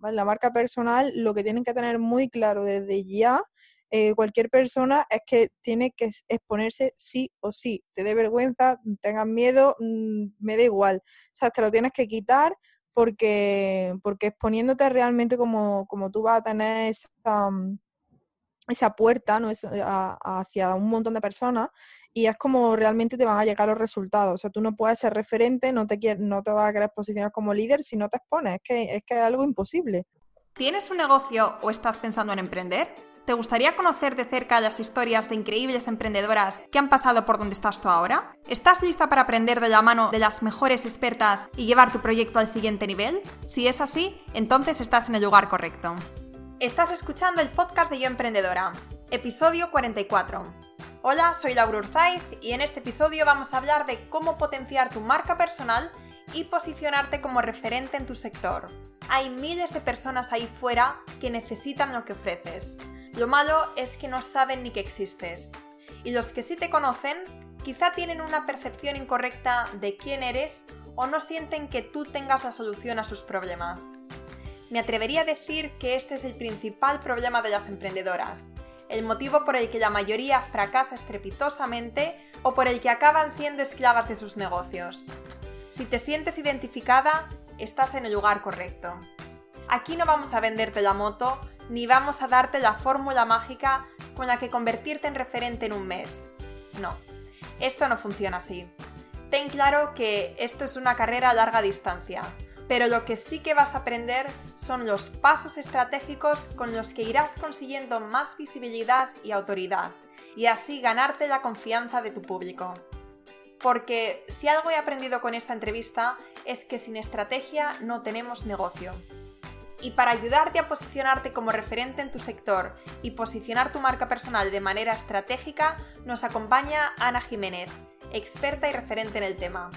La marca personal lo que tienen que tener muy claro desde ya eh, cualquier persona es que tiene que exponerse sí o sí. Te dé vergüenza, tengas miedo, mm, me da igual. O sea, te lo tienes que quitar porque, porque exponiéndote realmente como, como tú vas a tener esa, mm, esa puerta ¿no? hacia un montón de personas y es como realmente te van a llegar los resultados. O sea, tú no puedes ser referente, no te, no te vas a querer posicionar como líder si no te expones. Es que, es que es algo imposible. ¿Tienes un negocio o estás pensando en emprender? ¿Te gustaría conocer de cerca las historias de increíbles emprendedoras que han pasado por donde estás tú ahora? ¿Estás lista para aprender de la mano de las mejores expertas y llevar tu proyecto al siguiente nivel? Si es así, entonces estás en el lugar correcto. Estás escuchando el podcast de Yo Emprendedora, episodio 44. Hola, soy Laura Urzaiz y en este episodio vamos a hablar de cómo potenciar tu marca personal y posicionarte como referente en tu sector. Hay miles de personas ahí fuera que necesitan lo que ofreces lo malo es que no saben ni que existes. Y los que sí te conocen, quizá tienen una percepción incorrecta de quién eres o no sienten que tú tengas la solución a sus problemas. Me atrevería a decir que este es el principal problema de las emprendedoras, el motivo por el que la mayoría fracasa estrepitosamente o por el que acaban siendo esclavas de sus negocios. Si te sientes identificada, estás en el lugar correcto. Aquí no vamos a venderte la moto, ni vamos a darte la fórmula mágica con la que convertirte en referente en un mes. No, esto no funciona así. Ten claro que esto es una carrera a larga distancia, pero lo que sí que vas a aprender son los pasos estratégicos con los que irás consiguiendo más visibilidad y autoridad, y así ganarte la confianza de tu público. Porque si algo he aprendido con esta entrevista es que sin estrategia no tenemos negocio. Y para ayudarte a posicionarte como referente en tu sector y posicionar tu marca personal de manera estratégica, nos acompaña Ana Jiménez, experta y referente en el tema.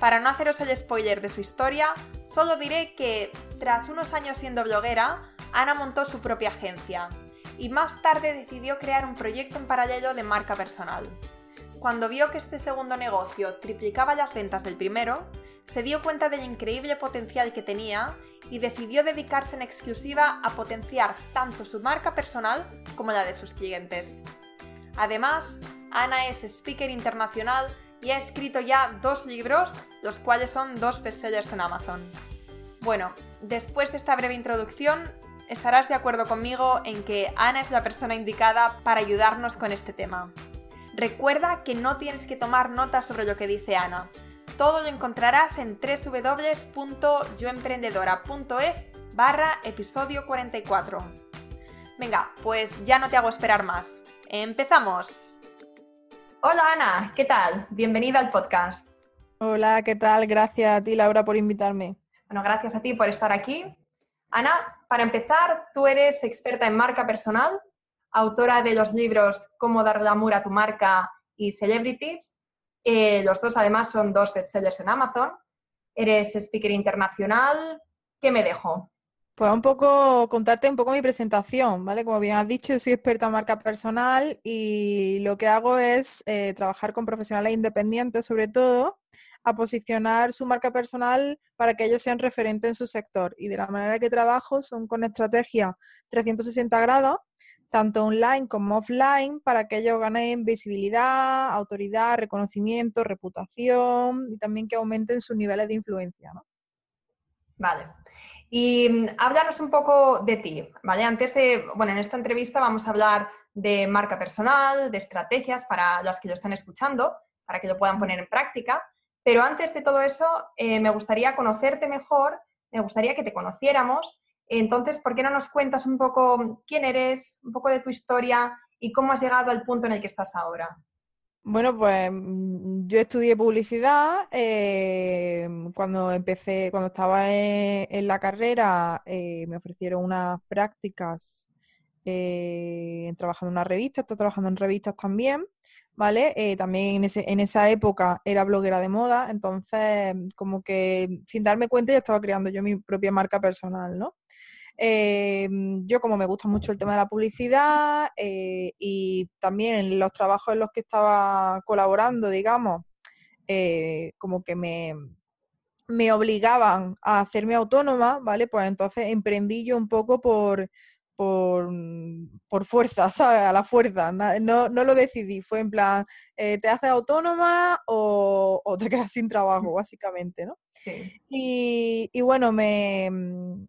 Para no haceros el spoiler de su historia, solo diré que, tras unos años siendo bloguera, Ana montó su propia agencia y más tarde decidió crear un proyecto en paralelo de marca personal. Cuando vio que este segundo negocio triplicaba las ventas del primero, se dio cuenta del increíble potencial que tenía y decidió dedicarse en exclusiva a potenciar tanto su marca personal como la de sus clientes. Además, Ana es speaker internacional y ha escrito ya dos libros, los cuales son dos bestsellers en Amazon. Bueno, después de esta breve introducción, estarás de acuerdo conmigo en que Ana es la persona indicada para ayudarnos con este tema. Recuerda que no tienes que tomar notas sobre lo que dice Ana, todo lo encontrarás en www.yoemprendedora.es barra episodio 44. Venga, pues ya no te hago esperar más. ¡Empezamos! Hola Ana, ¿qué tal? Bienvenida al podcast. Hola, ¿qué tal? Gracias a ti, Laura, por invitarme. Bueno, gracias a ti por estar aquí. Ana, para empezar, tú eres experta en marca personal, autora de los libros Cómo dar glamour a tu marca y Celebrities, eh, los dos además son dos bestsellers en Amazon. Eres speaker internacional. ¿Qué me dejo? Pues un poco contarte un poco mi presentación, ¿vale? Como bien has dicho, soy experta en marca personal y lo que hago es eh, trabajar con profesionales independientes, sobre todo, a posicionar su marca personal para que ellos sean referentes en su sector. Y de la manera que trabajo son con estrategia 360 grados, tanto online como offline, para que ellos ganen visibilidad, autoridad, reconocimiento, reputación y también que aumenten sus niveles de influencia. ¿no? Vale. Y mm, háblanos un poco de ti, ¿vale? Antes de, bueno, en esta entrevista vamos a hablar de marca personal, de estrategias para las que lo están escuchando, para que lo puedan poner en práctica. Pero antes de todo eso, eh, me gustaría conocerte mejor, me gustaría que te conociéramos entonces, ¿por qué no nos cuentas un poco quién eres, un poco de tu historia y cómo has llegado al punto en el que estás ahora? Bueno, pues mm, yo estudié publicidad. Eh, cuando empecé, cuando estaba en, la carrera, eh, me ofrecieron unas prácticas eh, trabajando en una revista, estoy trabajando en revistas también, ¿vale? Eh, también en, esa época era bloguera de moda, entonces como que sin darme cuenta ya estaba creando yo mi propia marca personal, ¿no? Eh, yo como me gusta mucho el tema de la publicidad y también los trabajos en los que estaba colaborando, digamos, como que me, me obligaban a hacerme autónoma, ¿vale? Pues entonces emprendí yo un poco por, por, por fuerza, ¿sabes? A la fuerza. No, no lo decidí, fue en plan, eh, ¿te haces autónoma o, o, te quedas sin trabajo, básicamente, ¿no? Sí. Y, y, bueno, me,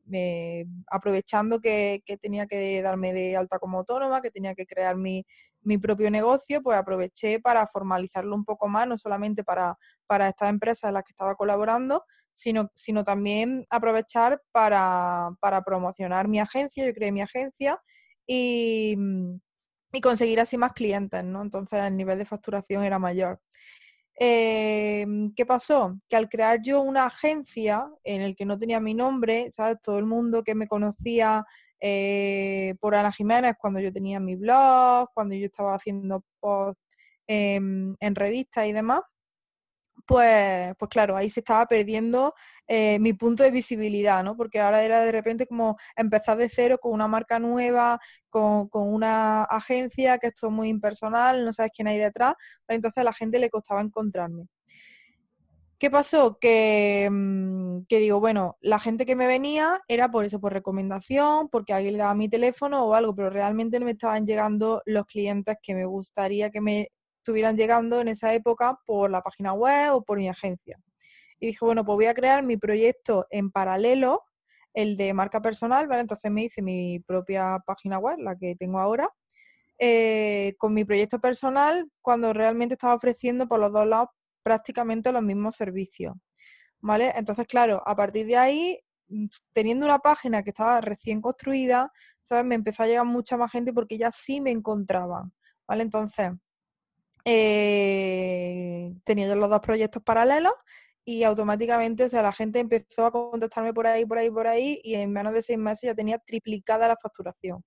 me aprovechando que, que, tenía que darme de alta como autónoma, que tenía que crear mi, mi propio negocio, pues aproveché para formalizarlo un poco más, no solamente para, para estas empresas en las que estaba colaborando, sino, sino también aprovechar para, para promocionar mi agencia, yo creé mi agencia y, y, conseguir así más clientes, ¿no? Entonces el nivel de facturación era mayor. Eh, ¿Qué pasó? Que al crear yo una agencia en el que no tenía mi nombre, ¿sabes? Todo el mundo que me conocía eh, por Ana Jiménez cuando yo tenía mi blog, cuando yo estaba haciendo posts en, revistas y demás, pues, pues claro, ahí se estaba perdiendo eh, mi punto de visibilidad, ¿no? Porque ahora era de repente como empezar de cero con una marca nueva, con, una agencia que esto es muy impersonal, no sabes quién hay detrás, pues entonces a la gente le costaba encontrarme. ¿Qué pasó? Mm, que, digo, bueno, la gente que me venía era por eso, por recomendación, porque alguien le daba mi teléfono o algo, pero realmente no me estaban llegando los clientes que me gustaría que me estuvieran llegando en esa época por la página web o por mi agencia. Y dije, bueno, pues voy a crear mi proyecto en paralelo, el de marca personal, ¿vale? Entonces me hice mi propia página web, la que tengo ahora, eh, con mi proyecto personal, cuando realmente estaba ofreciendo por los dos lados prácticamente los mismos servicios. ¿Vale? Entonces, claro, a partir de ahí, mm, teniendo una página que estaba recién construida, ¿sabes? Me empezó a llegar mucha más gente porque ya sí me encontraban. ¿Vale? Entonces, eh, tenía yo los dos proyectos paralelos y automáticamente, o sea, la gente empezó a contactarme por ahí, por ahí, por ahí y en menos de seis meses ya tenía triplicada la facturación.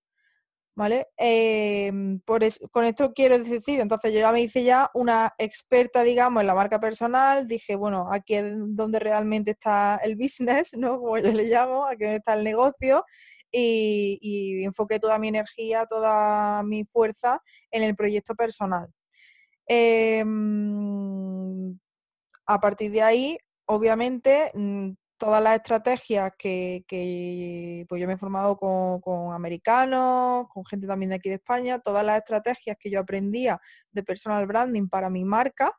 ¿Vale? Em, con esto quiero decir, entonces yo ya me hice ya una experta, digamos, en la marca personal, dije, bueno, aquí es donde realmente está el business, ¿no? Como yo le llamo, aquí está el negocio, y, y enfoqué toda mi energía, toda mi fuerza en el proyecto personal. Em, a partir de ahí, obviamente, mm, todas las estrategias que, pues yo me he formado con, americanos, con gente también de aquí de España, todas las estrategias que yo aprendía de personal branding para mi marca,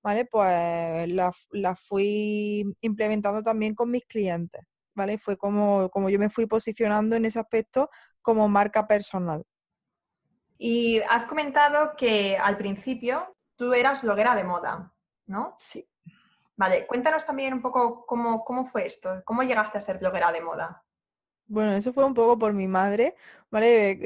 ¿vale? Pues las, fui implementando también con mis clientes, ¿vale? Fue como, como yo me fui posicionando en ese aspecto como marca personal. Y has comentado que al principio tú eras bloguera de moda, ¿no? Sí. Vale, cuéntanos también un poco cómo, cómo fue esto, cómo llegaste a ser bloguera de moda. Bueno, eso fue un poco por mi madre, ¿vale?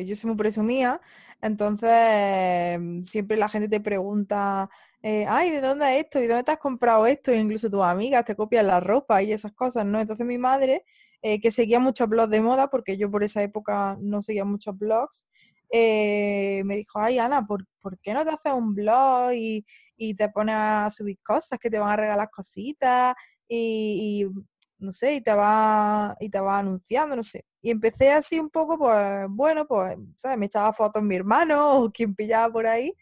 Eh, yo soy muy presumida, entonces siempre la gente te pregunta, eh, ay, ¿de dónde es esto? ¿Y dónde te has comprado esto? Incluso tus amigas te copian la ropa y esas cosas, ¿no? Entonces mi madre, eh, que seguía muchos blogs de moda, porque yo por esa época no seguía muchos blogs, eh, me dijo, ay Ana, ¿por, qué no te haces un blog y, te pones a subir cosas que te van a regalar cositas y, no sé, y te va y te va anunciando, no sé. Y empecé así un poco, pues, bueno, pues, ¿sabes? Me echaba fotos mi hermano o quien pillaba por ahí.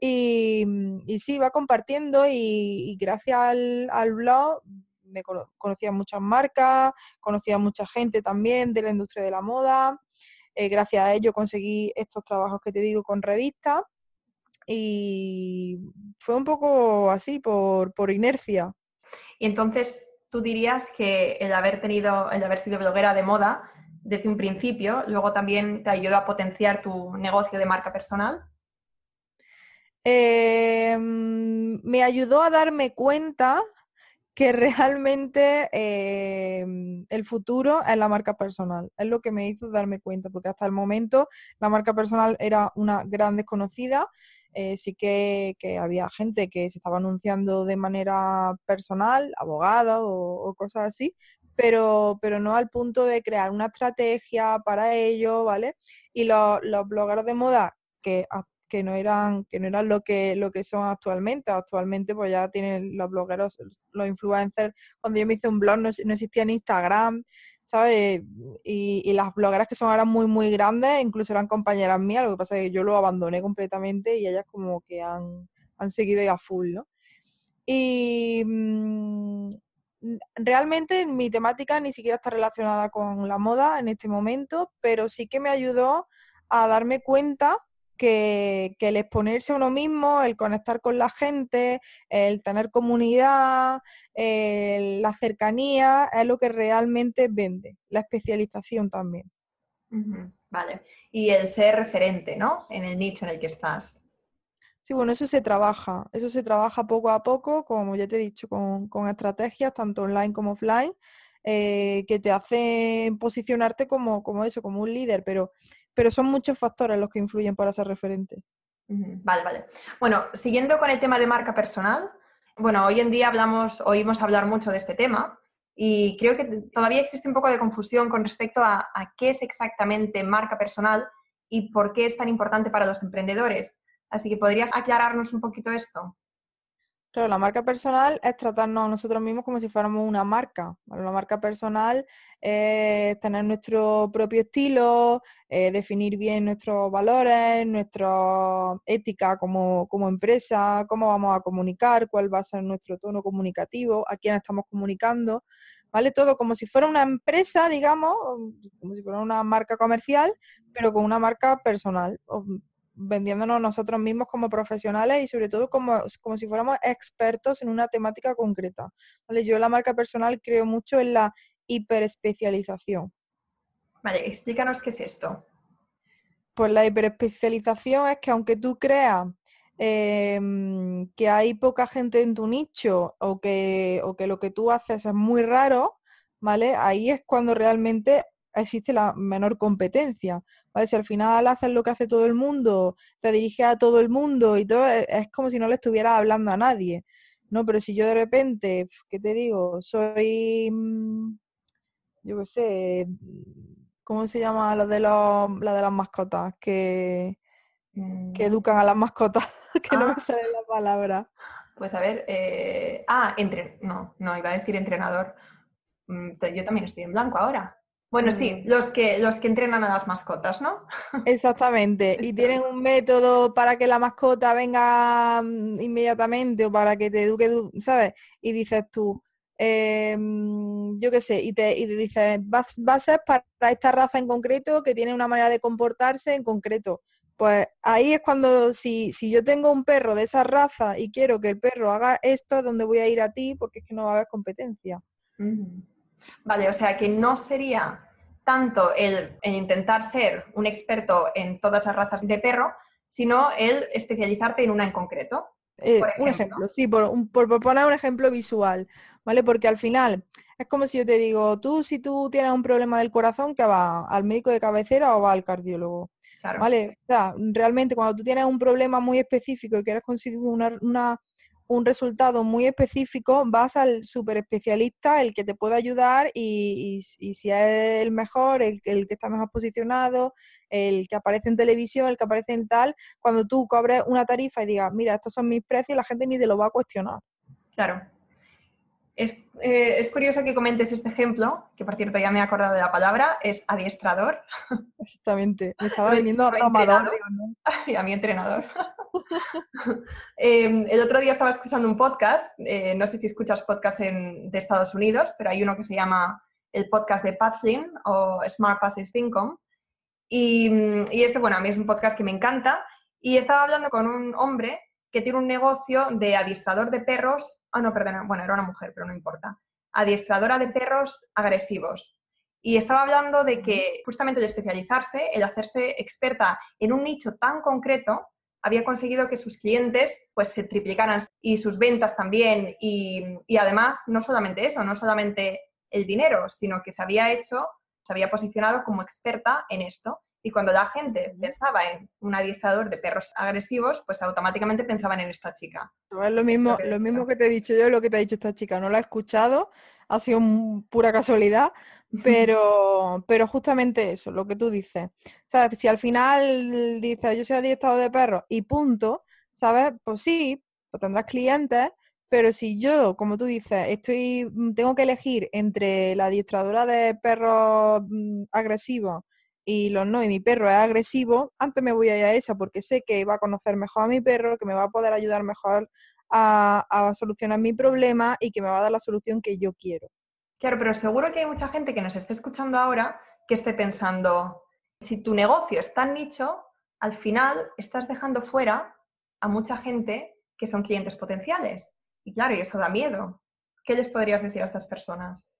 Y, y sí, iba compartiendo y, gracias al, al, blog me conocía muchas marcas, conocía mucha gente también de la industria de la moda. Eh, gracias a ello conseguí estos trabajos que te digo con revistas y fue un poco así, por, inercia. Y entonces, ¿tú dirías que el haber tenido, el haber sido bloguera de moda desde un principio, luego también te ayudó a potenciar tu negocio de marca personal? Em, me ayudó a darme cuenta que realmente em, el futuro es la marca personal. Es lo que me hizo darme cuenta, porque hasta el momento la marca personal era una gran desconocida. Eh, sí que, había gente que se estaba anunciando de manera personal, abogada o, cosas así, pero, pero no al punto de crear una estrategia para ello, ¿vale? Y los, los blogueros de moda que que no eran, que no eran lo que, lo que son actualmente. Actualmente pues ya tienen los blogueros, los influencers. Cuando yo me hice un blog no, existía ni Instagram, ¿sabes? Y, las blogueras que son ahora muy, muy grandes, incluso eran compañeras mías, lo que pasa es que yo lo abandoné completamente y ellas como que han, han seguido ya full, ¿no? Y, mm, realmente mi temática ni siquiera está relacionada con la moda en este momento, pero sí que me ayudó a darme cuenta que, el exponerse a uno mismo, el conectar con la gente, el tener comunidad, la cercanía, es lo que realmente vende, la especialización también. Vale. Y el ser referente, ¿no? En el nicho en el que estás. Sí, bueno, eso se trabaja, eso se trabaja poco a poco, como ya te he dicho, con, estrategias tanto online como offline, eh, que te hacen posicionarte como, como eso, como un líder, pero pero son muchos factores los que influyen para ser referente. Vale, vale. Bueno, siguiendo con el tema de marca personal, bueno, hoy en día hablamos, oímos hablar mucho de este tema y creo que todavía existe un poco de confusión con respecto a, a qué es exactamente marca personal y por qué es tan importante para los emprendedores. Así que podrías aclararnos un poquito esto. Claro, la marca personal es tratarnos nosotros mismos como si fuéramos una marca. La marca personal es tener nuestro propio estilo, eh, definir bien nuestros valores, nuestra ética como, como, empresa, cómo vamos a comunicar, cuál va a ser nuestro tono comunicativo, a quién estamos comunicando, ¿vale? Todo como si fuera una empresa, digamos, como si fuera una marca comercial, pero con una marca personal vendiéndonos nosotros mismos como profesionales y sobre todo como, como si fuéramos expertos en una temática concreta. ¿vale? Yo en la marca personal creo mucho en la hiperespecialización. Vale, explícanos qué es esto. Pues la hiperespecialización es que aunque tú creas em, que hay poca gente en tu nicho o que, o que lo que tú haces es muy raro, ¿vale? Ahí es cuando realmente existe la menor competencia. ¿vale? Si al final haces lo que hace todo el mundo, te diriges a todo el mundo y todo, e, es como si no le estuvieras hablando a nadie. ¿no? Pero si yo de repente, ¿qué te digo? Soy, mm, yo qué sé, ¿cómo se llama la de, los, la de las mascotas? Que, que mm. educan a las mascotas, que no me ah. sale la palabra. Pues a ver, eh, ah, entre, no, no, iba a decir entrenador. Mm, yo también estoy en blanco ahora. Bueno, sí, los que, los que entrenan a las mascotas, ¿no? Exactamente. y tienen un método para que la mascota venga mm, inmediatamente o para que te eduque, ¿sabes? Y dices tú, em, yo qué sé, y te, y dices, va, a ser para esta raza en concreto que tiene una manera de comportarse en concreto. Pues ahí es cuando, si, si yo tengo un perro de esa raza y quiero que el perro haga esto, es donde voy a ir a ti porque es que no va a haber competencia. Vale, o sea que no sería tanto el, intentar ser un experto en todas las razas de perro, sino el especializarte en una en concreto. Eh, un ejemplo, sí, por, por, poner un ejemplo visual, ¿vale? Porque al final es como si yo te digo, tú si tú tienes un problema del corazón, que va al médico de cabecera o va al cardiólogo. ¿Vale? O sea, realmente cuando tú tienes un problema muy específico y quieres conseguir una, un resultado muy específico, vas al super especialista, el que te puede ayudar y, si es el mejor, el, el, que está mejor posicionado, el que aparece en televisión, el que aparece en tal, cuando tú cobres una tarifa y digas, mira, estos son mis precios, la gente ni te lo va a cuestionar. Claro. Es, eh, curioso que comentes este ejemplo, que por cierto ya me he acordado de la palabra, es adiestrador. Exactamente, me estaba viniendo a Y a mi entrenador. Em, el otro día estaba escuchando un podcast, eh, no sé si escuchas podcasts de Estados Unidos, pero hay uno que se llama el podcast de Pat Flynn o Smart Passive Income. Y, y este, bueno, a mí es un podcast que me encanta. Y estaba hablando con un hombre que tiene un negocio de adiestrador de perros. Ah, no, perdona, bueno, era una mujer, pero no importa. Adiestradora de perros agresivos. Y estaba hablando de que justamente el especializarse, el hacerse experta en un nicho tan concreto, había conseguido que sus clientes pues se triplicaran y sus ventas también y, además no solamente eso, no solamente el dinero, sino que se había hecho, se había posicionado como experta en esto y cuando la gente pensaba en un adiestrador de perros agresivos, pues automáticamente pensaban en esta chica. Es lo mismo, lo mismo que te he dicho yo, lo que te ha dicho esta chica. No la he escuchado, ha sido pura casualidad, pero, pero justamente eso, lo que tú dices. ¿Sabes? Si al final dices, yo soy adiestrador de perros y punto, ¿sabes? Pues sí, pues tendrás clientes, pero si yo, como tú dices, estoy, tengo que elegir entre la adiestradora de perros mm, agresivos y los no, y mi perro es agresivo, antes me voy a ir a esa porque sé que va a conocer mejor a mi perro, que me va a poder ayudar mejor a, a solucionar mi problema y que me va a dar la solución que yo quiero. Claro, pero seguro que hay mucha gente que nos esté escuchando ahora que esté pensando, si tu negocio es tan nicho, al final estás dejando fuera a mucha gente que son clientes potenciales. Y claro, y eso da miedo. ¿Qué les podrías decir a estas personas?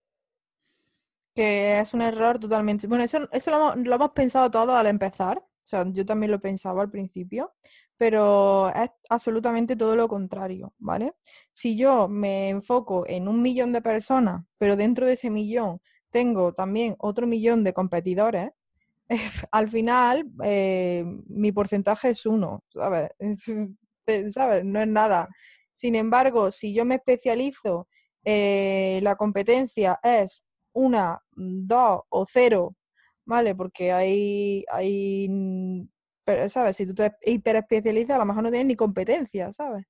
Que es un error totalmente. Bueno, eso, eso lo, hemos, pensado todo al empezar. O sea, yo también lo pensaba al principio, pero es absolutamente todo lo contrario, ¿vale? Si yo me enfoco en un millón de personas, pero dentro de ese millón tengo también otro millón de competidores, al final eh, mi porcentaje es uno, ¿sabes? ¿sabes? No es nada. Sin embargo, si yo me especializo, eh, la competencia es una, dos o cero, ¿vale? Porque hay, hay ¿sabes? Si tú te hiperespecializas, a lo mejor no tienes ni competencia, ¿sabes?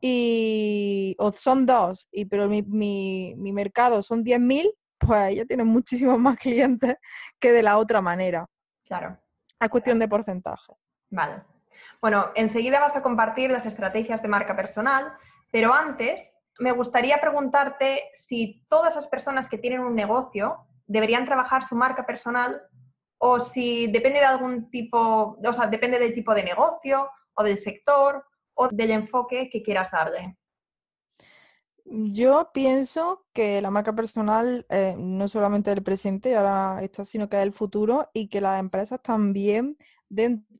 Y, o son dos, y, pero mi, mi, mi mercado son 10.000, pues ya tienes muchísimos más clientes que de la otra manera. Claro. Es cuestión de porcentaje. Vale. Bueno, enseguida vas a compartir las estrategias de marca personal, pero antes me gustaría preguntarte si todas las personas que tienen un negocio deberían trabajar su marca personal o si depende de algún tipo, o sea, depende del tipo de negocio o del sector o del enfoque que quieras darle. Yo pienso que la marca personal eh, no solamente el presente, ahora está, sino que es el futuro y que las empresas también,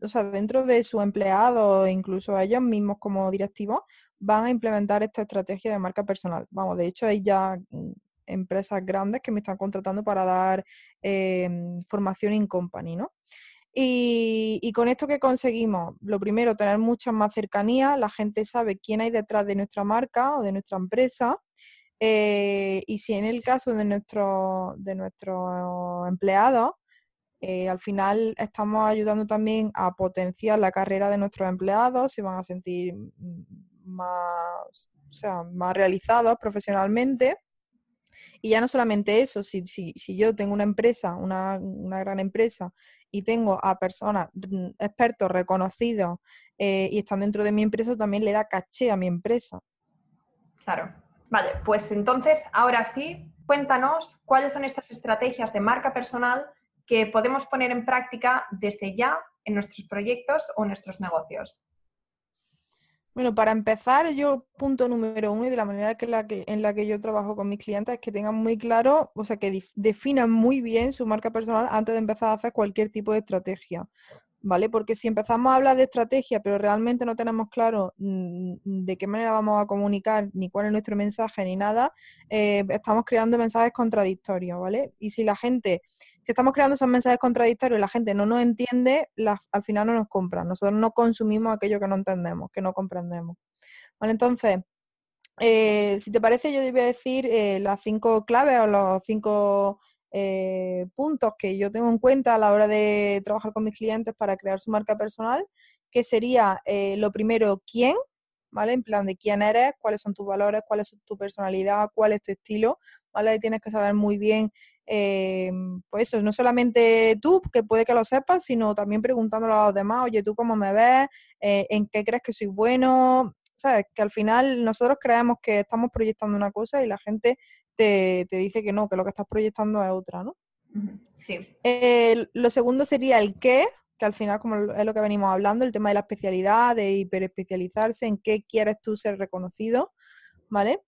o sea, dentro de su empleado, incluso ellos mismos como directivos, van a implementar esta estrategia de marca personal. Vamos, de hecho hay ya mm, empresas grandes que me están contratando para dar em, formación in company, ¿no? Y, con esto que conseguimos, lo primero, tener mucha más cercanía, la gente sabe quién hay detrás de nuestra marca o de nuestra empresa. Eh, y si en el caso de, nuestro, de nuestros empleados, eh, al final estamos ayudando también a potenciar la carrera de nuestros empleados, se van a sentir más, o sea, más realizados profesionalmente. Y ya no solamente eso, si, si, si yo tengo una empresa, una, una, gran empresa, y tengo a personas, mm, expertos reconocidos eh, y están dentro de mi empresa, también le da caché a mi empresa. Claro. Vale, pues entonces, ahora sí, cuéntanos cuáles son estas estrategias de marca personal que podemos poner en práctica desde ya en nuestros proyectos o nuestros negocios. Bueno, para empezar, yo punto número uno y de la manera que la que, en la que yo trabajo con mis clientes es que tengan muy claro, o sea, que definan muy bien su marca personal antes de empezar a hacer cualquier tipo de estrategia. ¿vale? Porque si empezamos a hablar de estrategia, pero realmente no tenemos claro mm, de qué manera vamos a comunicar, ni cuál es nuestro mensaje, ni nada, eh, estamos creando mensajes contradictorios, ¿vale? Y si la gente, si estamos creando esos mensajes contradictorios y la gente no nos entiende, al final no nos compra. Nosotros no consumimos aquello que no entendemos, que no comprendemos. Entonces, eh, si te parece, yo te voy a decir eh, las cinco claves o los cinco eh, puntos que yo tengo en cuenta a la hora de trabajar con mis clientes para crear su marca personal, que sería lo primero, quién, ¿vale? En plan de quién eres, cuáles son tus valores, cuál es tu personalidad, cuál es tu estilo, ¿vale? tienes que saber muy bien, eh, pues eso, no solamente tú, que puede que lo sepas, sino también preguntándolo a los demás, oye, ¿tú cómo me ves? ¿En qué crees que soy bueno? ¿Sabes? Que al final nosotros creemos que estamos proyectando una cosa y la gente te, dice que no, que lo que estás proyectando es otra, ¿no? Sí. lo segundo sería el qué, que al final, como es lo que venimos hablando, el tema de la especialidad, de hiperespecializarse, en qué quieres tú ser reconocido, ¿vale?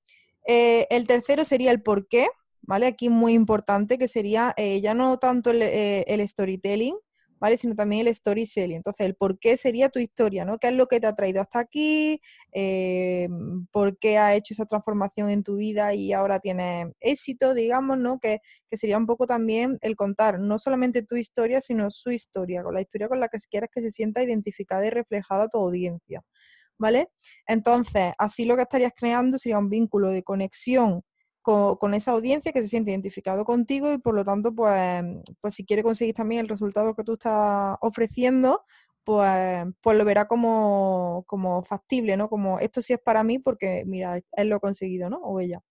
Eh, el tercero sería el por qué, ¿vale? Aquí muy importante, que sería eh, ya no tanto el, eh, el storytelling, ¿vale? Sino también el storytelling. Entonces, el por qué sería tu historia, ¿no? ¿Qué es lo que te ha traído hasta aquí? Eh, ¿Por qué ha hecho esa transformación en tu vida y ahora tienes éxito, digamos, ¿no? Que, sería un poco también el contar no solamente tu historia, sino su historia, con la historia con la que quieres que se sienta identificada y reflejada tu audiencia, ¿vale? Entonces, así lo que estarías creando sería un vínculo de conexión con, esa audiencia que se siente identificado contigo y por lo tanto, pues, pues si quiere conseguir también el resultado que tú estás ofreciendo, pues, pues lo verá como, como factible, ¿no? Como esto sí es para mí porque, mira, él lo ha conseguido, ¿no? O ella.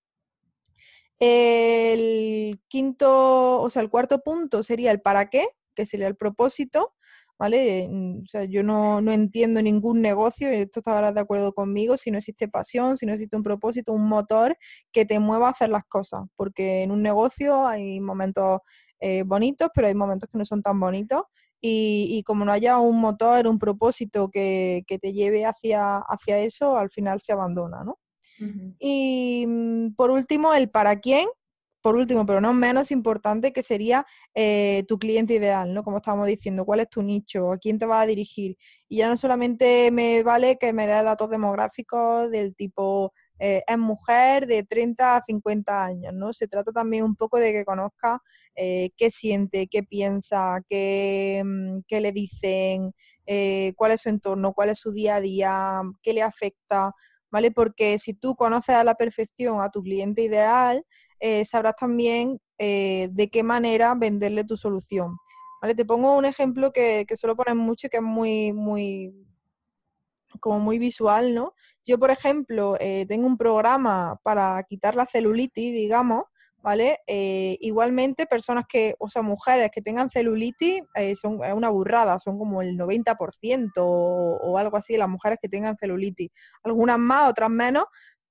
El quinto, o sea, el cuarto punto sería el para qué, que sería el propósito, ¿vale? O sea, yo no, no entiendo ningún negocio, y esto estarás de acuerdo conmigo, si no existe pasión, si no existe un propósito, un motor que te mueva a hacer las cosas, porque en un negocio hay momentos eh, bonitos, pero hay momentos que no son tan bonitos. Y, como no haya un motor, un propósito que, te lleve hacia, hacia eso, al final se abandona, ¿no? Y mm, por último, el para quién, por último, pero no menos importante, que sería eh, tu cliente ideal, ¿no? Como estábamos diciendo, cuál es tu nicho, a quién te vas a dirigir. Y ya no solamente me vale que me dé datos demográficos del tipo eh, es mujer de 30 a 50 años, ¿no? Se trata también un poco de que conozca eh, qué siente, qué piensa, qué, mm, qué le dicen, cuál es su entorno, cuál es su día a día, qué le afecta, ¿vale? Porque si tú conoces a la perfección a tu cliente ideal, sabrás también de qué manera venderle tu solución. ¿Vale? Te pongo un ejemplo que, que suelo poner mucho y que es muy, muy, como muy visual, ¿no? Yo, por ejemplo, eh, tengo un programa para quitar la celulitis, digamos, ¿vale? Eh, igualmente, personas que, o sea, mujeres que tengan celulitis, eh, son una burrada, son como el 90% o, o, algo así, las mujeres que tengan celulitis. Algunas más, otras menos,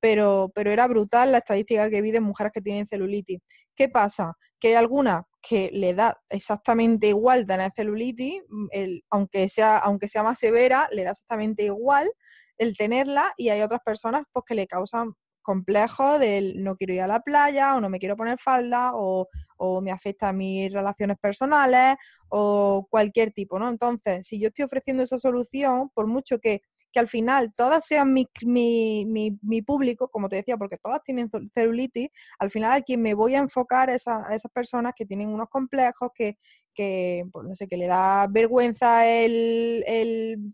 pero, pero era brutal la estadística que vi de mujeres que tienen celulitis. ¿Qué pasa? Que hay algunas que le da exactamente igual tener celulitis, mm, aunque, sea, aunque sea más severa, le da exactamente igual el tenerla y hay otras personas pues, que le causan complejos del no quiero ir a la playa o no me quiero poner falda o, o me afecta a mis relaciones personales o cualquier tipo, ¿no? Entonces, si yo estoy ofreciendo esa solución, por mucho que que al final todas sean mi, mi, público, como te decía, porque todas tienen celulitis, al final a quien me voy a enfocar es a, esas personas que tienen unos complejos, que, que pues, no sé, que le da vergüenza el,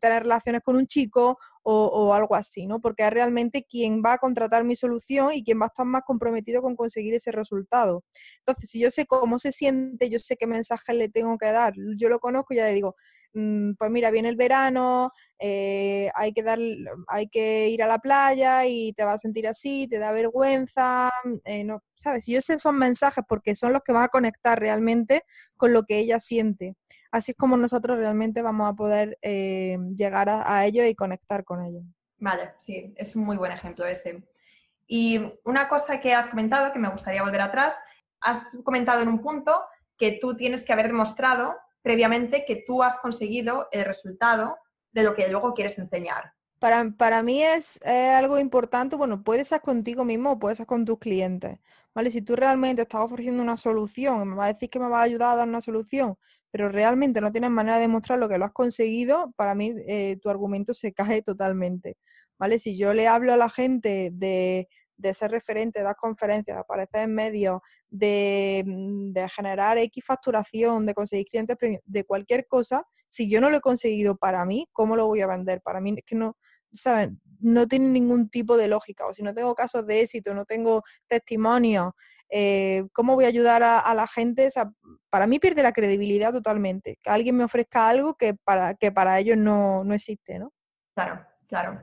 tener relaciones con un chico o, o, algo así, ¿no? Porque es realmente quien va a contratar mi solución y quien va a estar más comprometido con conseguir ese resultado. Entonces, si yo sé cómo se siente, yo sé qué mensaje le tengo que dar, yo lo conozco y ya le digo, Mm, pues mira, viene el verano, eh, hay, que dar, hay que ir a la playa y te vas a sentir así, te da vergüenza, eh, no, ¿sabes? Y yo sé esos mensajes porque son los que van a conectar realmente con lo que ella siente. Así es como nosotros realmente vamos a poder eh, llegar a, a ellos y conectar con ellos. Vale, sí, es un muy buen ejemplo ese. Y una cosa que has comentado, que me gustaría volver atrás, has comentado en un punto que tú tienes que haber demostrado previamente que tú has conseguido el resultado de lo que luego quieres enseñar. Para, para mí es, algo importante, bueno, puede ser contigo mismo o puede ser con tus clientes, ¿vale? Si tú realmente estás ofreciendo una solución, me va a decir que me va a ayudar a dar una solución, pero realmente no tienes manera de demostrar lo que lo has conseguido, para mí eh, tu argumento se cae totalmente, ¿vale? Si yo le hablo a la gente de, de ser referente, de dar conferencias, de aparecer en medios, mm, de, generar X facturación, de conseguir clientes de cualquier cosa, si yo no lo he conseguido para mí, ¿cómo lo voy a vender? Para mí es que no, ¿saben? No tiene ningún tipo de lógica. O si no tengo casos de éxito, no tengo testimonios, eh, ¿cómo voy a ayudar a, la gente? para mí pierde la credibilidad totalmente. Que alguien me ofrezca algo que para, que para ellos no, no existe, ¿no? Claro, claro.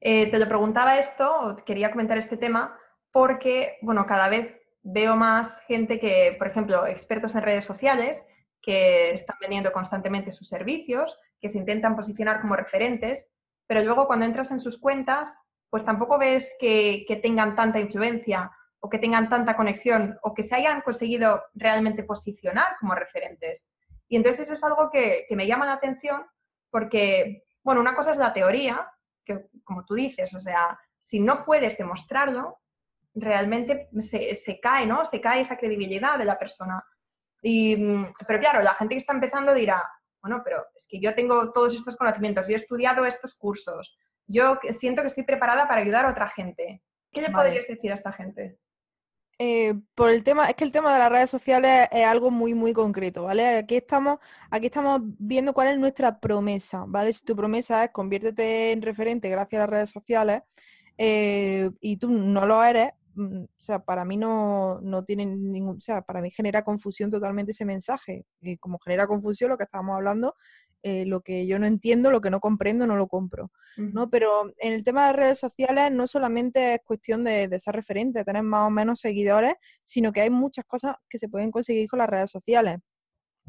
Eh, te lo preguntaba esto, quería comentar este tema, porque, bueno, cada vez veo más gente que, por ejemplo, expertos en redes sociales, que están vendiendo constantemente sus servicios, que se intentan posicionar como referentes, pero luego cuando entras en sus cuentas, pues tampoco ves que, tengan tanta influencia o que tengan tanta conexión o que se hayan conseguido realmente posicionar como referentes. Y entonces eso es algo que, que me llama la atención porque, bueno, una cosa es la teoría, como tú dices, o sea, si no puedes demostrarlo, realmente se, cae, ¿no? Se cae esa credibilidad de la persona. Y, mm, pero claro, la gente que está empezando dirá, bueno, pero es que yo tengo todos estos conocimientos, yo he estudiado estos cursos, yo siento que estoy preparada para ayudar a otra gente. ¿Qué le podrías decir a esta gente? Eh, por el tema, es que el tema de las redes sociales es algo muy, muy concreto, ¿vale? Aquí estamos, aquí estamos viendo cuál es nuestra promesa, ¿vale? Si tu promesa es conviértete en referente gracias a las redes sociales eh, y tú no lo eres, o sea, para mí no, no tiene ningún, o sea, para mí genera confusión totalmente ese mensaje. Y como genera confusión lo que estábamos hablando, eh, lo que yo no entiendo, lo que no comprendo, no lo compro. ¿no? Pero en el tema de redes sociales no solamente es cuestión de, ser referente, tener más o menos seguidores, sino que hay muchas cosas que se pueden conseguir con las redes sociales.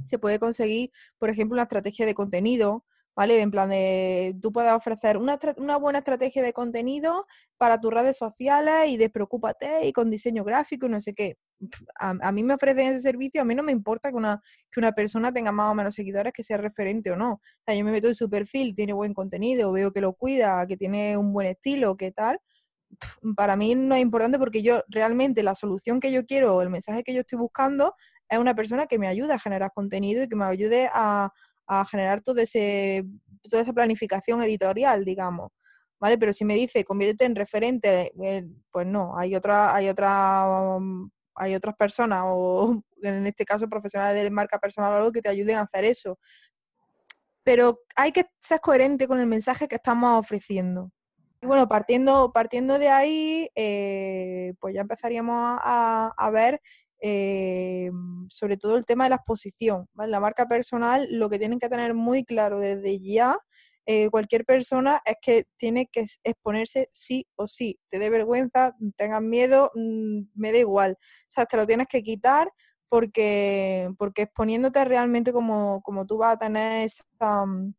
se puede conseguir, por ejemplo, una estrategia de contenido, ¿vale? En plan de, tú puedes ofrecer una, una, buena estrategia de contenido para tus redes sociales y despreocúpate y con diseño gráfico y no sé qué. A, mí me ofrecen ese servicio, a mí no me importa que una, que una persona tenga más o menos seguidores, que sea referente o no. O sea, yo me meto en su perfil, tiene buen contenido, veo que lo cuida, que tiene un buen estilo, qué tal. Para mí no es importante porque yo realmente la solución que yo quiero o el mensaje que yo estoy buscando es una persona que me ayude a generar contenido y que me ayude a, a generar todo ese, toda esa planificación editorial, digamos. ¿Vale? Pero si me dice conviértete en referente, eh, pues no, hay otra, hay otra, mm, hay otras personas, o en este caso profesionales de marca personal o algo que te ayuden a hacer eso. Pero hay que ser coherente con el mensaje que estamos ofreciendo. Y bueno, partiendo, partiendo de ahí, eh, pues ya empezaríamos a, a ver eh, sobre todo el tema de la exposición. La marca personal lo que tienen que tener muy claro desde ya eh, cualquier persona es que tiene que exponerse sí o sí. Te dé vergüenza, tengas miedo, mm, me da igual. O sea, te lo tienes que quitar porque, porque exponiéndote realmente como, como tú vas a tener esa, mm,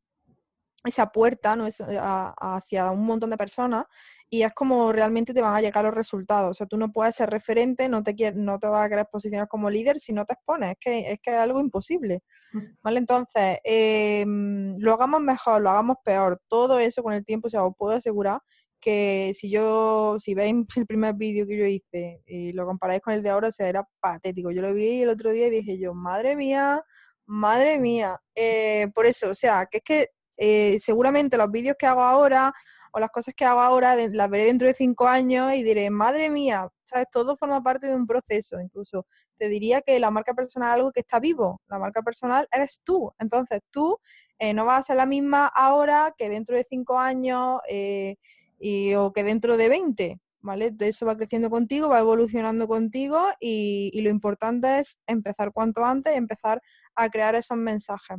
esa puerta ¿no? hacia un montón de personas y es como realmente te van a llegar los resultados. O sea, tú no puedes ser referente, no te, quieres, no te vas a querer posicionar como líder si no te expones. Es que es, que es algo imposible. Mm. ¿Vale? Entonces, em, lo hagamos mejor, lo hagamos peor. Todo eso con el tiempo, o sea, os puedo asegurar que si yo, si veis el primer vídeo que yo hice y lo comparáis con el de ahora, o sea, era patético. Yo lo vi el otro día y dije yo, madre mía, madre mía. Eh, por eso, o sea, que es que eh, seguramente los vídeos que hago ahora o las cosas que hago ahora las veré dentro de cinco años y diré, madre mía, ¿sabes? Todo forma parte de un proceso. Incluso te diría que la marca personal es algo que está vivo. La marca personal eres tú. Entonces tú eh, no vas a ser la misma ahora que dentro de cinco años eh, y, o que dentro de 20. ¿Vale? Eso va creciendo contigo, va evolucionando contigo y, y lo importante es empezar cuanto antes y empezar a crear esos mensajes.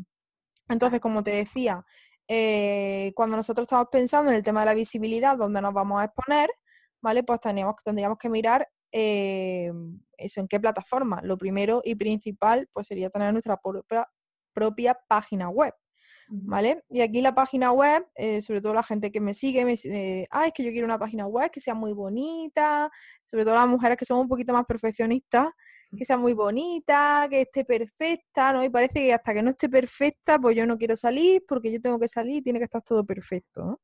Entonces, como te decía, eh, cuando nosotros estamos pensando en el tema de la visibilidad, donde nos vamos a exponer, ¿vale? Pues tendríamos, tendríamos que mirar eh, eso, en qué plataforma. Lo primero y principal, pues sería tener nuestra propia, propia página web. ¿Vale? Y aquí la página web, eh, sobre todo la gente que me sigue, me dice, ah, es que yo quiero una página web que sea muy bonita, sobre todo las mujeres que son un poquito más perfeccionistas, que sea muy bonita, que esté perfecta, ¿no? Y parece que hasta que no esté perfecta, pues yo no quiero salir porque yo tengo que salir tiene que estar todo perfecto, ¿no?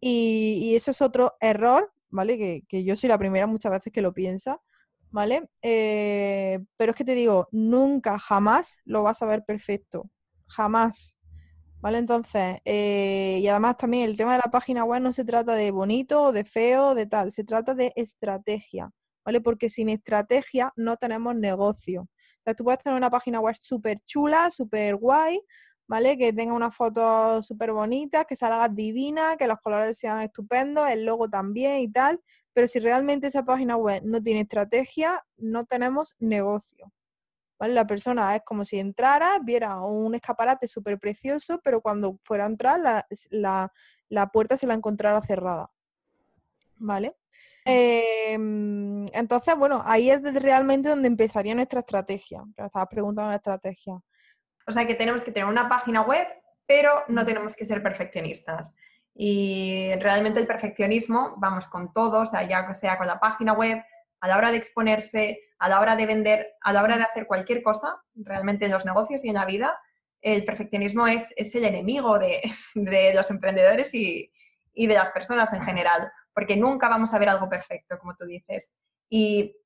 Y, eso es otro error, ¿vale? Que, yo soy la primera muchas veces que lo piensa, ¿vale? Eh, pero es que te digo, nunca, jamás lo vas a ver perfecto, jamás. ¿Vale? Entonces, eh, y además también el tema de la página web no se trata de bonito, de feo, de tal, se trata de estrategia. ¿Vale? Porque sin estrategia no tenemos negocio. O sea, tú puedes tener una página web súper chula, súper guay, ¿vale? Que tenga una foto súper bonita, que salga divina, que los colores sean estupendos, el logo también y tal, pero si realmente esa página web no tiene estrategia, no tenemos negocio. ¿Vale? La persona es como si entrara, viera un escaparate súper precioso, pero cuando fuera a entrar, la, la, la puerta se la encontrara cerrada. ¿Vale? Em, entonces, bueno, ahí es realmente donde empezaría nuestra estrategia. Que estabas preguntando la estrategia. O sea que tenemos que tener una página web, pero no tenemos que ser perfeccionistas. Y realmente el perfeccionismo, vamos con todos, ya sea con la página web, a la hora de exponerse, a la hora de vender, a la hora de hacer cualquier cosa, realmente en los negocios y en la vida, el perfeccionismo es, es el enemigo de, de los emprendedores y, y de las personas en general porque nunca vamos a ver algo perfecto, como tú dices. Y,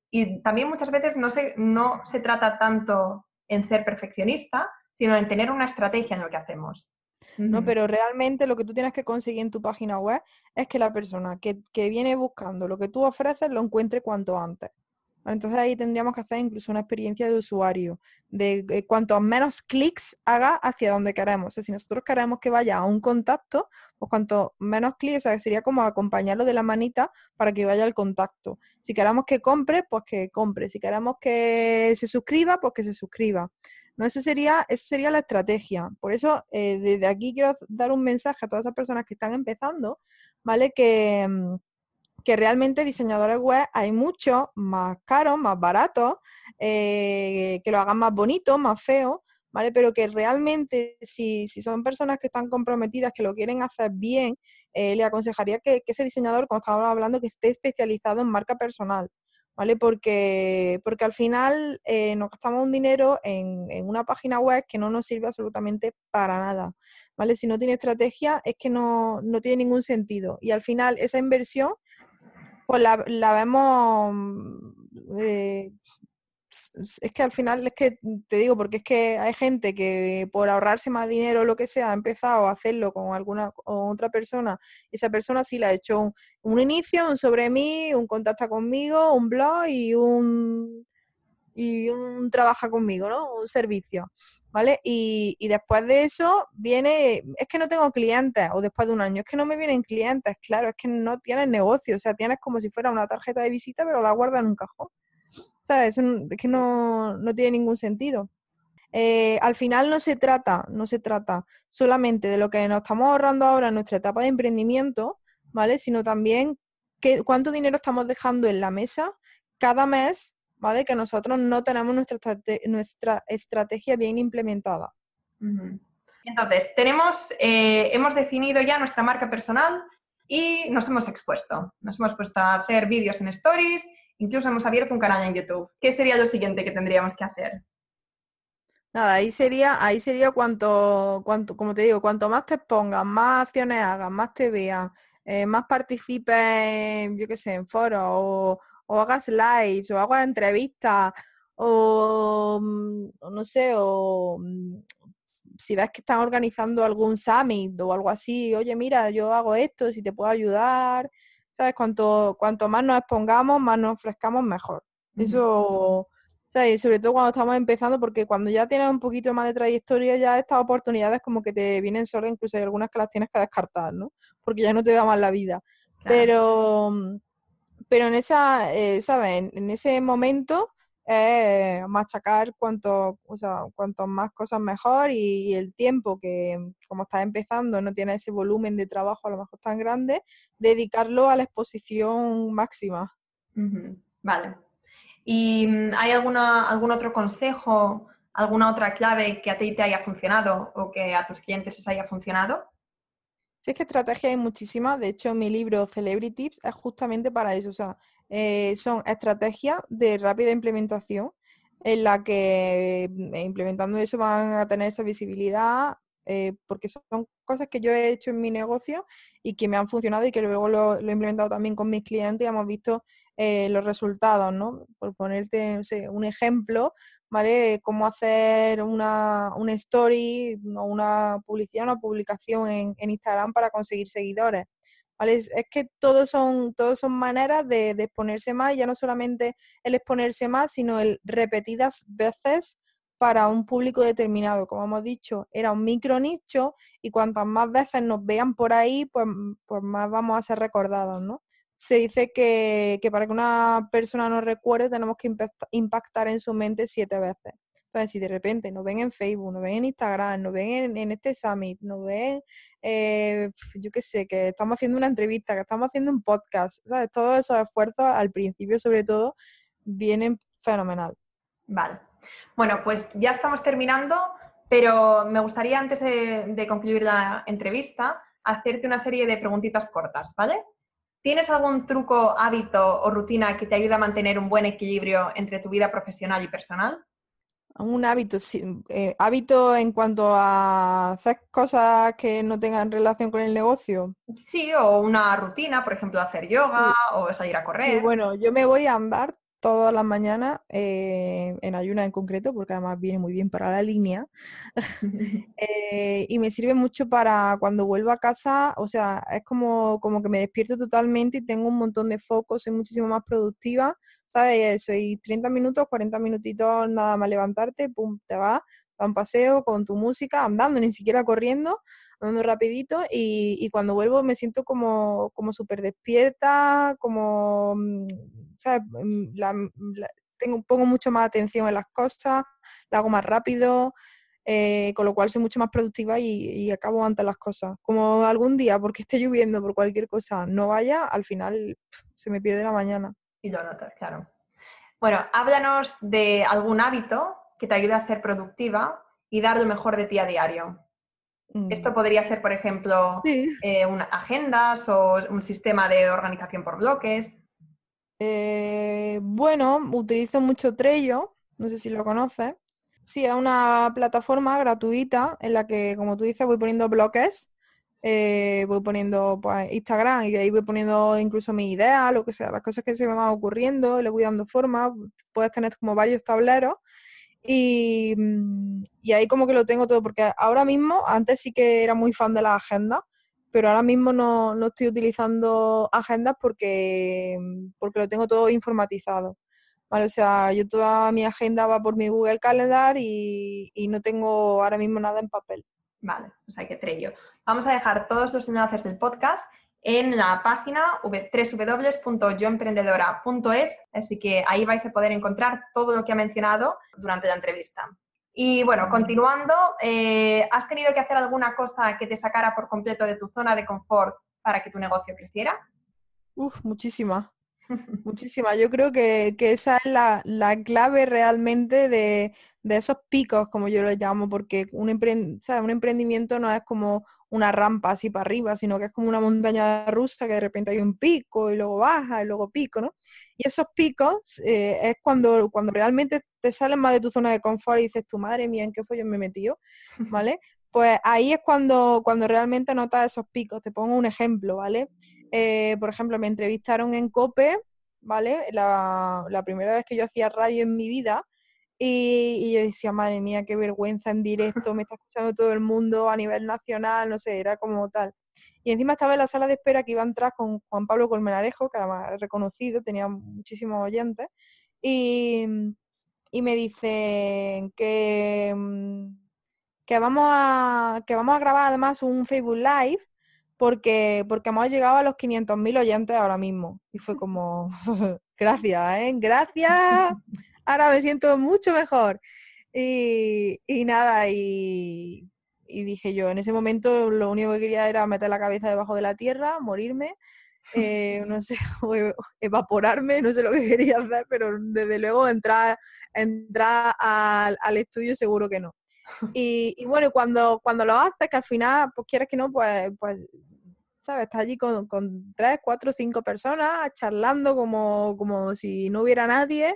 también muchas veces no se, no se trata tanto en ser perfeccionista, sino en tener una estrategia en lo que hacemos. No, pero realmente lo que tú tienes que conseguir en tu página web es que la persona que, que viene buscando lo que tú ofreces lo encuentre cuanto antes. Entonces ahí tendríamos que hacer incluso una experiencia de usuario, de eh, cuantos menos clics haga hacia donde queremos. O sea, si nosotros queremos que vaya a un contacto, pues cuanto menos clics, o sea, sería como acompañarlo de la manita para que vaya al contacto. Si queremos que compre, pues que compre. Si queremos que se suscriba, pues que se suscriba. No, eso sería, eso sería la estrategia. Por eso, eh, desde aquí quiero dar un mensaje a todas esas personas que están empezando, ¿vale? Que mm, que realmente diseñadores web hay muchos más caros, más baratos, eh, que lo hagan más bonito, más feo, ¿vale? Pero que realmente si, si son personas que están comprometidas, que lo quieren hacer bien, eh, le aconsejaría que, ese diseñador, como estábamos hablando, que esté especializado en marca personal, ¿vale? Porque, porque al final eh, nos gastamos un dinero en, en, una página web que no nos sirve absolutamente para nada, ¿vale? Si no tiene estrategia es que no, no tiene ningún sentido. Y al final esa inversión pues la, la vemos eh, es que al final es que te digo, porque es que hay gente que por ahorrarse más dinero o lo que sea ha empezado a hacerlo con alguna otra persona, esa persona sí le ha hecho un, inicio, un sobre mí, un contacta conmigo, un blog y un y un trabaja conmigo, ¿no? Un servicio, ¿vale? Y, y después de eso viene, es que no tengo clientes, o después de un año, es que no me vienen clientes, claro, es que no tienes negocio, o sea, tienes como si fuera una tarjeta de visita, pero la guardas en un cajón. ¿sabes? Es que no, tiene ningún sentido. Eh, al final no se trata, no se trata solamente de lo que nos estamos ahorrando ahora en nuestra etapa de emprendimiento, ¿vale? Sino también que, cuánto dinero estamos dejando en la mesa cada mes, ¿vale? Que nosotros no tenemos nuestra, nuestra estrategia bien implementada. Entonces, tenemos, eh, hemos definido ya nuestra marca personal y nos hemos expuesto. Nos hemos puesto a hacer vídeos en stories Incluso hemos abierto un canal en YouTube. ¿Qué sería lo siguiente que tendríamos que hacer? Nada, ahí sería, ahí sería cuanto, cuanto, como te digo, cuanto más te expongas, más acciones hagas, más te vean, eh, más participes, yo qué sé, en foros, o, hagas lives, o hagas entrevistas, o, mm, o no sé, o mm, si ves que están organizando algún summit o algo así, oye, mira, yo hago esto, si te puedo ayudar, ¿sabes? Cuanto, cuanto más nos expongamos, más nos ofrezcamos, mejor. Eso, ¿sabes? sobre todo cuando estamos empezando, porque cuando ya tienes un poquito más de trayectoria, ya estas oportunidades como que te vienen solas, incluso hay algunas que las tienes que descartar, ¿no? Porque ya no te da más la vida. Pero, pero en esa, eh, ¿sabes? en ese momento es machacar cuanto, o sea, cuanto más cosas mejor y, el tiempo que, como estás empezando, no tiene ese volumen de trabajo a lo mejor tan grande, dedicarlo a la exposición máxima. Vale. ¿Y mm, hay alguna, algún otro consejo, alguna otra clave que a ti te haya funcionado o que a tus clientes les haya funcionado? Es que estrategia hay muchísimas. De hecho, mi libro Celebrity Tips es justamente para eso. O sea, eh, son estrategias de rápida implementación en la que mm, implementando eso van a tener esa visibilidad eh, porque son cosas que yo he hecho en mi negocio y que me han funcionado y que luego lo, he implementado también con mis clientes y hemos visto eh, los resultados, ¿no? Por ponerte un ejemplo, ¿vale? Cómo hacer una, una story o una publicidad, una publicación en, en Instagram para conseguir seguidores. Es, que todos son, todos son maneras de, exponerse más, ya no solamente el exponerse más, sino el repetidas veces para un público determinado. Como hemos dicho, era un micro nicho y cuantas más veces nos vean por ahí, pues, pues más vamos a ser recordados, ¿no? Se dice que, que para que una persona nos recuerde tenemos que impactar en su mente siete veces. Entonces, si de repente nos ven en Facebook, nos ven en Instagram, nos ven en, este summit, nos ven, eh, yo qué sé, que estamos haciendo una entrevista, que estamos haciendo un podcast, ¿sabes? Todos esos esfuerzos, al principio sobre todo, vienen fenomenal. Vale. Bueno, pues ya estamos terminando, pero me gustaría antes de concluir la entrevista hacerte una serie de preguntitas cortas, ¿vale? ¿Tienes algún truco, hábito o rutina que te ayude a mantener un buen equilibrio entre tu vida profesional y personal? Un hábito, eh, hábito en cuanto a hacer cosas que no tengan relación con el negocio. Sí, o una rutina, por ejemplo, hacer yoga o salir a correr. bueno, yo me voy a andar todas las mañanas, eh, en ayuna en concreto, porque además viene muy bien para la línea. Eh, y me sirve mucho para cuando vuelvo a casa, o sea, es como, como que me despierto totalmente y tengo un montón de focos, soy muchísimo más productiva, ¿sabes? Soy 30 minutos, 40 minutitos nada más levantarte, pum, te vas, a un paseo con tu música, andando, ni siquiera corriendo, andando rapidito y, y cuando vuelvo me siento como, como súper despierta, como mm, Mm, mm, tengo, pongo mucho más atención en las cosas, la hago más rápido, eh, con lo cual soy mucho más productiva y, acabo antes las cosas. Como algún día, porque esté lloviendo por cualquier cosa, no vaya, al final se me pierde la mañana. Y lo notas, claro. Bueno, háblanos de algún hábito que te ayude a ser productiva y dar lo mejor de ti a diario. Mm. Esto podría ser, por ejemplo, Sí. eh, una- agendas o un sistema de organización por bloques. Eh, bueno, utilizo mucho Trello, no sé si lo conoces. Sí, es una plataforma gratuita en la que, como tú dices, voy poniendo bloques, eh, voy poniendo pues, Instagram y ahí voy poniendo incluso mis ideas, lo que sea, las cosas que se me van ocurriendo, le voy dando forma. Puedes tener como varios tableros y, mm, y ahí como que lo tengo todo, porque ahora mismo, antes sí que era muy fan de las agendas, pero ahora mismo no, no estoy utilizando agendas porque, porque lo tengo todo informatizado. ¿vale? O sea, yo toda mi agenda va por mi Google Calendar y, y no tengo ahora mismo nada en papel. Vale, o sea que Trello. Vamos a dejar todos los enlaces del podcast en la página www.yoemprendedora.es, así que ahí vais a poder encontrar todo lo que ha mencionado durante la entrevista. Y bueno, continuando, eh, ¿has tenido que hacer alguna cosa que te sacara por completo de tu zona de confort para que tu negocio creciera? Uf, muchísimas. Muchísimas. Yo creo que, que esa es la, la clave realmente de, de esos picos, como yo los llamo, porque un, empren- ¿sabes? un emprendimiento no es como una rampa así para arriba, sino que es como una montaña rusa que de repente hay un pico y luego baja y luego pico, ¿no? Y esos picos eh, es cuando, cuando realmente te sales más de tu zona de confort y dices, tu madre mía, ¿en qué follón me he metido? ¿Vale? Pues ahí es cuando, cuando realmente notas esos picos. Te pongo un ejemplo, ¿vale? Eh, por ejemplo, me entrevistaron en COPE, ¿vale? La, primera vez que yo hacía radio en mi vida. Y, yo decía, madre mía, qué vergüenza en directo, me está escuchando todo el mundo a nivel nacional, no sé, era como tal. Y encima estaba en la sala de espera que iba a entrar con Juan Pablo Colmenarejo, que además es reconocido, tenía muchísimos oyentes, y, y me dicen que, mm, que, vamos a, que vamos a grabar además un Facebook Live porque, porque hemos llegado a los 500.000 oyentes ahora mismo. Y fue como, gracias, ¿eh? Gracias. Ahora me siento mucho mejor. Y, y nada, y, dije yo, en ese momento lo único que quería era meter la cabeza debajo de la tierra, morirme, eh, no sé, e- evaporarme, no sé lo que quería hacer, pero desde luego entrar, entrar al, al estudio seguro que no. Y, y bueno, cuando, cuando lo haces, que al final, pues quieres que no, pues, pues ¿sabes? Estás allí con, con tres, cuatro, cinco personas charlando como, como si no hubiera nadie,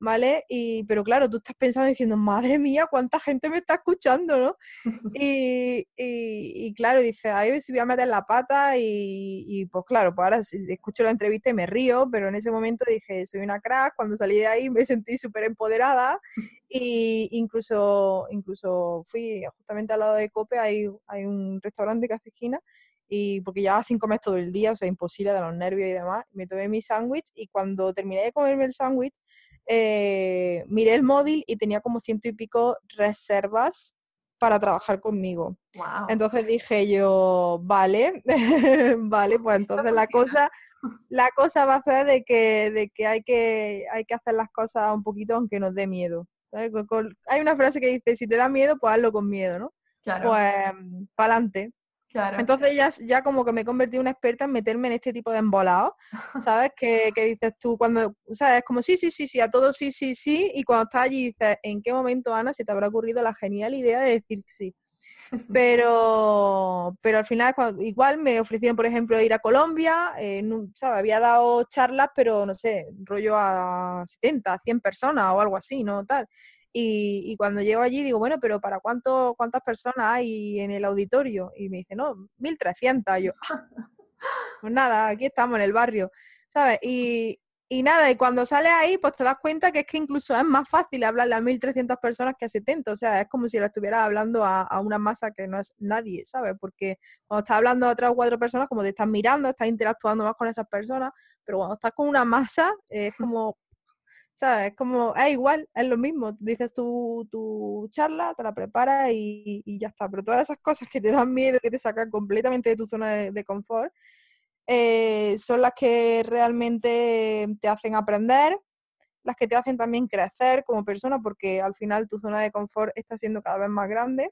¿vale? Y, pero claro, tú estás pensando diciendo, madre mía, cuánta gente me está escuchando, ¿no? Y, y, y claro, dices, ay, si voy a meter la pata y, y, pues claro, pues ahora escucho la entrevista y me río, pero en ese momento dije, soy una crack, cuando salí de ahí me sentí súper empoderada y incluso, incluso fui justamente al lado de Cope, hay, hay un restaurante que hace esquina y porque llevaba sin comer todo el día, o sea, imposible de los nervios y demás, me tomé mi sándwich y cuando terminé de comerme el sándwich, eh, miré el móvil y tenía como ciento y pico reservas para trabajar conmigo. Wow. Entonces dije yo, vale, vale, pues entonces la cosa, la cosa va a ser de que, de que, hay que hay que hacer las cosas un poquito aunque nos dé miedo. hay una frase que dice, si te da miedo, pues hazlo con miedo, ¿no? Claro, Pues para adelante. Claro. Entonces ya, ya como que me he convertido en una experta en meterme en este tipo de embolados, ¿sabes? Que, que dices tú cuando, ¿sabes? Es como sí, sí, sí, sí, a todo sí, sí, sí, y cuando estás allí dices, ¿en qué momento, Ana, se te habrá ocurrido la genial idea de decir sí? Pero, pero al final, cuando- igual me ofrecieron, por ejemplo, ir a Colombia, eh, ¿sabes? Había dado charlas, pero no sé, rollo a 70, 100 personas o algo así, ¿no? Tal. Y, y cuando llego allí digo, bueno, pero ¿para cuánto, cuántas personas hay en el auditorio? Y me dice, no, 1300. Y yo, "Ah, pues nada, aquí estamos en el barrio, ¿sabes? Y, y nada, y cuando sales ahí, pues te das cuenta que es que incluso es más fácil hablarle a 1300 personas que a 70. O sea, es como si le estuvieras hablando a, a una masa que no es nadie, ¿sabes? Porque cuando estás hablando a tres o cuatro personas, como te estás mirando, estás interactuando más con esas personas, pero cuando estás con una masa, eh, es como, ¿sabes? Es como, es igual, es lo mismo. Dices tu, tu charla, te la preparas y, y ya está. Pero todas esas cosas que te dan miedo, que te sacan completamente de tu zona de, de confort, eh, son las que realmente te hacen aprender, las que te hacen también crecer como persona, porque al final tu zona de confort está siendo cada vez más grande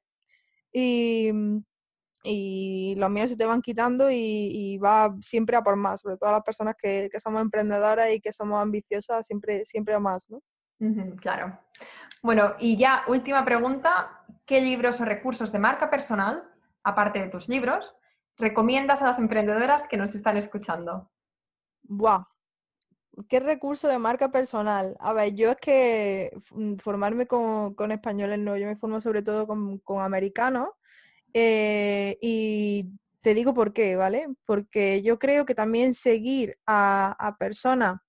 y, y los miedos se te van quitando y, y va siempre a por más, sobre todo las personas que, que somos emprendedoras y que somos ambiciosas, siempre, siempre a más, ¿no? Claro. Bueno, y ya última pregunta. ¿qué libros o recursos de marca personal, aparte de tus libros, recomiendas a las emprendedoras que nos están escuchando? Buah, ¿Qué recurso de marca personal? A ver, yo es que mm, formarme con, españoles no, yo me formo sobre todo con, americanos. Eh, y te digo por qué, ¿vale? Porque yo creo que también seguir a, personas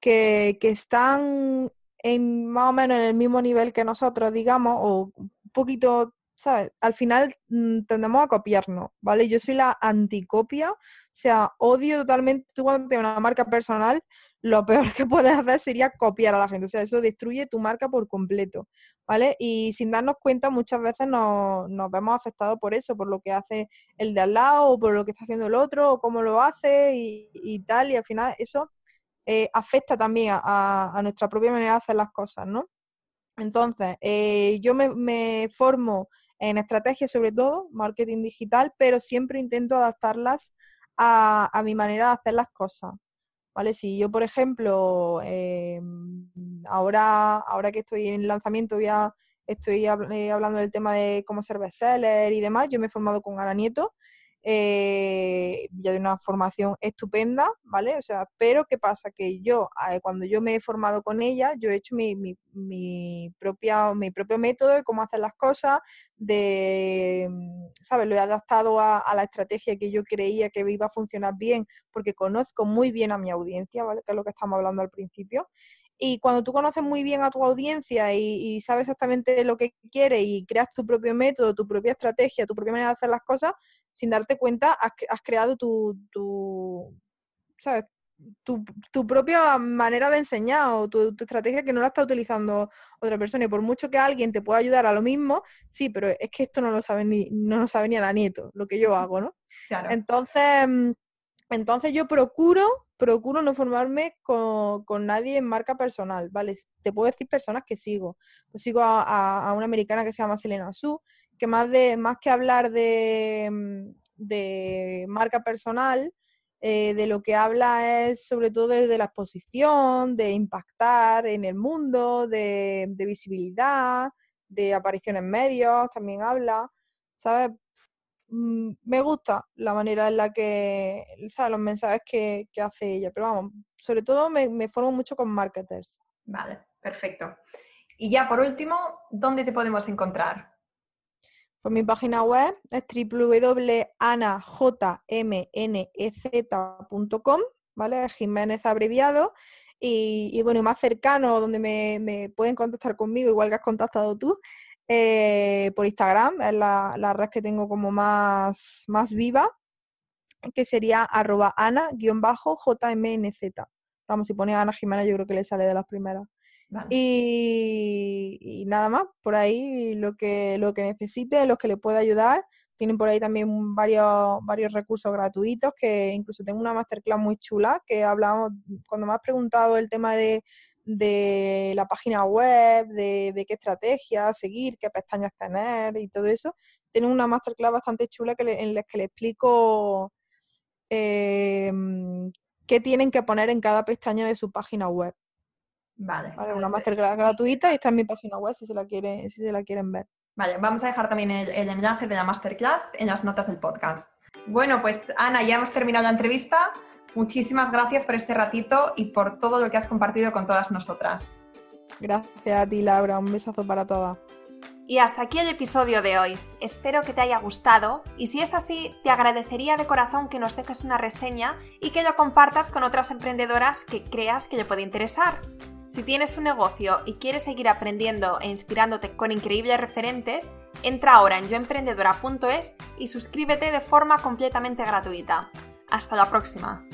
que, que, están en más o menos en el mismo nivel que nosotros, digamos, o un poquito ¿sabes? Al final mm, tendemos a copiarnos, ¿vale? Yo soy la anticopia, o sea, odio totalmente, tú cuando tienes una marca personal, lo peor que puedes hacer sería copiar a la gente, o sea, eso destruye tu marca por completo, ¿vale? Y sin darnos cuenta muchas veces nos, vemos afectados por eso, por lo que hace el de al lado, o por lo que está haciendo el otro, o cómo lo hace y, tal, y al final eso eh, afecta también a, nuestra propia manera de hacer las cosas, ¿no? Entonces, eh, yo me, me formo en estrategia sobre todo, marketing digital, pero siempre intento adaptarlas a, mi manera de hacer las cosas. ¿Vale? Si yo, por ejemplo, em, ahora, ahora que estoy en lanzamiento, ya estoy eh, hablando del tema de cómo ser bestseller y demás, yo me he formado con Ana Nieto eh, ya de una formación estupenda, ¿vale? O sea, pero ¿qué pasa? Que yo, eh, cuando yo me he formado con ella, yo he hecho mi, mi, propia, mi propio método de cómo hacer las cosas, de, mm, ¿sabes? Lo he adaptado a, la estrategia que yo creía que iba a funcionar bien, porque conozco muy bien a mi audiencia. Que es lo que estamos hablando al principio. Y cuando tú conoces muy bien a tu audiencia y, sabes exactamente lo que quiere y creas tu propio método, tu propia estrategia, tu propia manera de hacer las cosas, sin darte cuenta has, creado tu, tu ¿sabes? Tu, propia manera de enseñar o tu, estrategia que no la está utilizando otra persona. Y por mucho que alguien te pueda ayudar a lo mismo, sí, pero es que esto no lo sabe ni, no lo sabe ni a la nieto, lo que yo hago, ¿no? Entonces, mm, entonces yo procuro, procuro no formarme con, nadie en marca personal, ¿vale? Te puedo decir personas que sigo. Pues sigo a, una americana que se llama Selena Su, que más, de, más que hablar de, mm, marca personal, eh, de lo que habla es sobre todo de, la exposición, de impactar en el mundo, de, de visibilidad, de aparición en medios, también habla, ¿sabes? Mm, me gusta la manera en la que. Los mensajes que, hace ella, pero vamos, sobre todo me, me formo mucho con marketers. Vale, perfecto. Y ya por último, ¿dónde te podemos encontrar? Pues mi página web es www.anajmnez.com, ¿vale? Jiménez abreviado. Y, y, bueno, más cercano, donde me, me, pueden contactar conmigo, igual que has contactado tú, eh, por Instagram, es la, red que tengo como más, más viva, que sería arroba ana-jmnz. Vamos, si pone Ana Jimena yo creo que le sale de las primeras. Y, nada más, por ahí lo que, lo que necesite, los que le pueda ayudar. Tienen por ahí también varios, varios recursos gratuitos, que incluso tengo una masterclass muy chula, que hablamos, cuando me has preguntado el tema de de la página web, de, qué estrategia seguir, qué pestañas tener y todo eso. Tienen una masterclass bastante chula que en la que le explico em, qué tienen que poner en cada pestaña de su página web. Vale. una pues, masterclass gratuita y está en mi página web si se la, quiere, si se la quieren ver. Vale, vamos a dejar también el, el enlace de la masterclass en las notas del podcast. Bueno, pues Ana, ya hemos terminado la entrevista. Muchísimas gracias por este ratito y por todo lo que has compartido con todas nosotras. Gracias a ti, Laura. Un besazo para todas. Y hasta aquí el episodio de hoy. Espero que te haya gustado y si es así, te agradecería de corazón que nos dejes una reseña y que lo compartas con otras emprendedoras que creas que le puede interesar. Si tienes un negocio y quieres seguir aprendiendo e inspirándote con increíbles referentes, entra ahora en yoemprendedora.es y suscríbete de forma completamente gratuita. Hasta la próxima.